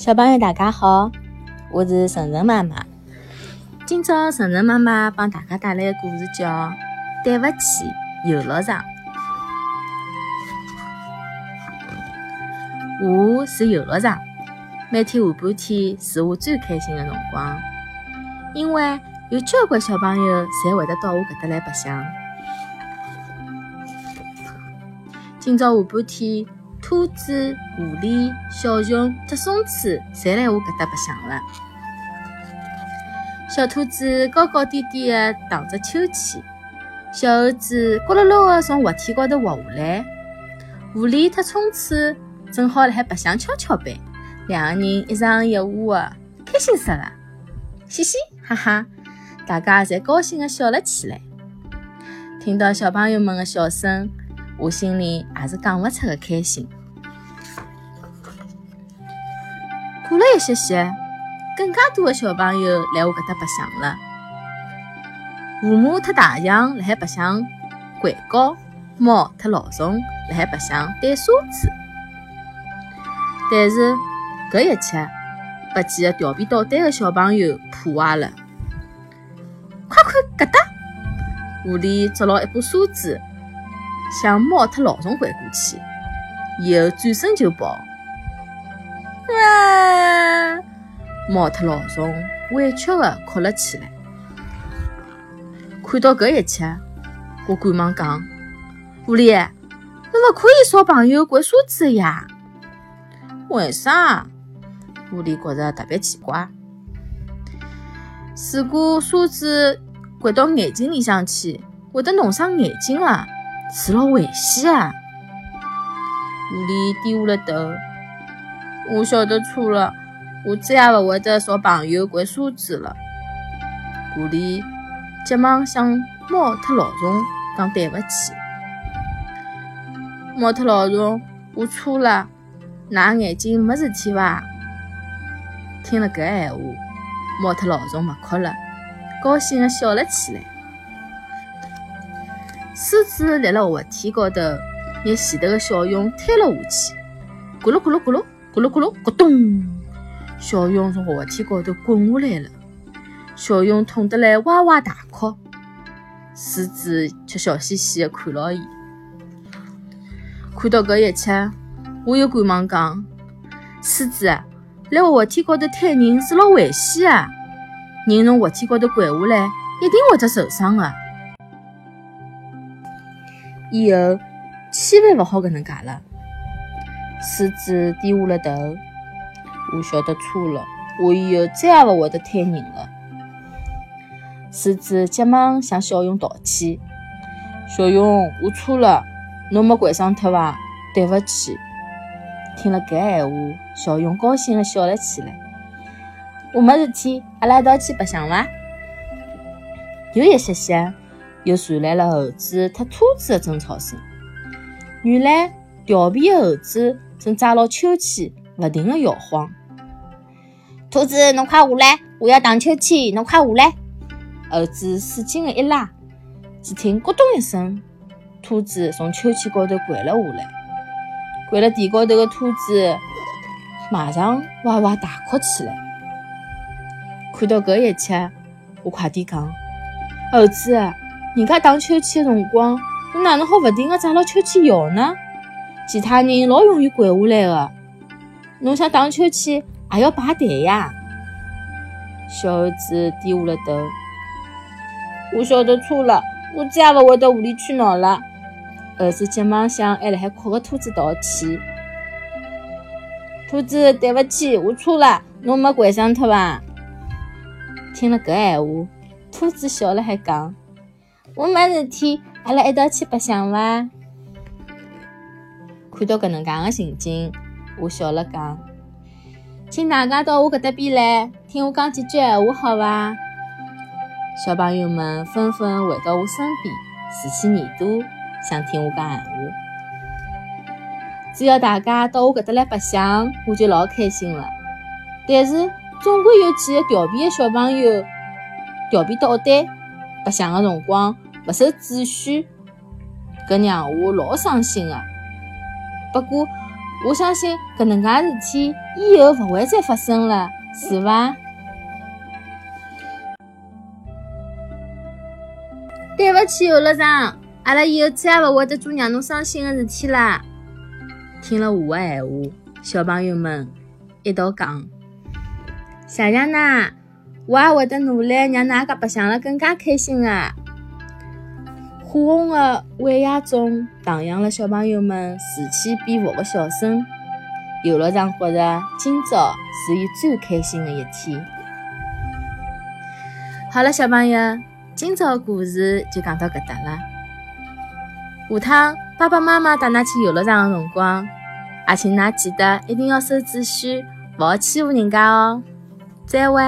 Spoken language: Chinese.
小朋友大家好，我是晨晨妈妈。今朝晨晨妈妈帮大家带来的故事叫《对不起游乐场》。我是游乐场，每天下半天是我最开心的辰光，因为有交关小朋友侪会得到我搿搭来白相。今朝下半天。兔子、狐狸、小熊和松鼠侪来我搿搭白相了。小兔子高高低低地荡着秋千，小猴子咕噜噜地从滑梯高头滑下来。狐狸和松鼠正好辣海白相跷跷板，两个人一上一下的，开心死了。嘻嘻哈哈，大家侪高兴地笑了起来。听到小朋友们的笑声，我心里也是讲勿出的开心。一歇歇，更加多的小朋友来我搿搭白相了。河马特大象辣海白相拐高，猫特老鼠辣海白相堆沙子。但是搿一切被几个调皮捣蛋的小朋友破坏了。快看搿搭！狐狸捉牢一把沙子，向猫特老鼠拐过去，以后转身就跑。啊！猫特老鼠委屈地哭了起来。看到搿一切，我赶忙讲：“狐狸，侬勿可以烧朋友掼沙子呀？为啥？”狐狸觉着特别奇怪。如果沙子掼到眼睛里向去，会得弄伤眼睛的，是老危险的。狐狸低下了头。我晓得错了，我再也勿会得朝朋友掼沙子了。狐狸急忙向猫特老鼠讲对勿起。猫特老鼠，我错了，㑚眼睛没事体伐？听了搿闲话，猫特老鼠勿哭了，高兴地笑了起来。沙子立辣滑梯高头，拿前头的小熊推了下去，咕噜咕噜咕噜。咕噜咕噜，咕咚！小熊从滑梯高头滚下来了，小熊痛得来哇哇大哭。狮子却笑嘻嘻地看牢伊。看到搿一切，我又赶忙讲：“狮子啊，辣滑梯高头推人是老危险的，人从滑梯高头滚下来，一定会得受伤的。以后千万勿好搿能介了。”狮子低下了头，我晓得错了，我以后再也勿会得推人了。狮子急忙向小熊道歉：“小熊，我错了，侬没掼伤脱伐？对勿起。”听了搿闲话，小熊高兴地笑了起来。我没事体，阿拉一道去白相伐？又一歇歇，又传来了猴子和兔子的争吵声。原来调皮的猴子。正抓牢秋千，不停地摇晃。兔子，侬快下来，我要荡秋千，侬快下来！猴子使劲的一拉，只听咕咚一声，兔子从秋千高头掼了下来。掼了地高头的兔子马上哇哇大哭起来。看到搿一切，我快点讲：猴子，人家荡秋千的辰光，侬哪能好不停地抓牢秋千摇呢？其他人老容易掼下来的，侬想荡秋千也要排队呀。小猴子低下了头，我晓得错了，我再也勿会得无理取闹了。猴子急忙向还辣海哭的兔子道歉。兔子，对勿起，我错了，侬没掼伤脱伐？听了搿闲话，兔子笑了还讲：“我没事体，阿拉一道去白相伐？”看到搿能介个情景，我笑了讲：“请大家到我搿搭边来，听我讲几句闲话，好伐？”小朋友们纷纷围到我身边，竖起耳朵，想听我讲闲话。只要大家到我搿搭来白相，我就老开心了。但是总归有几个调皮的小朋友调皮捣蛋，白相个辰光勿守秩序，搿让我老伤心个。不过，我相信搿能介事体以后勿会再发生了，是伐？对勿起，游乐场，阿拉以后再也勿会得做让侬伤心的事体啦。听了我的闲话，小朋友们一道讲：“谢谢㑚，我也会得努力让㑚家白相了更加开心的。”火红的晚霞中，荡漾了小朋友们此起彼伏的笑声。游乐场觉着今朝是伊最开心的一天。好了，小朋友，今朝的故事就讲到搿搭了。下趟爸爸妈妈带㑚去游乐场的辰光，也请㑚记得一定要守秩序，勿好欺负人家哦。再会。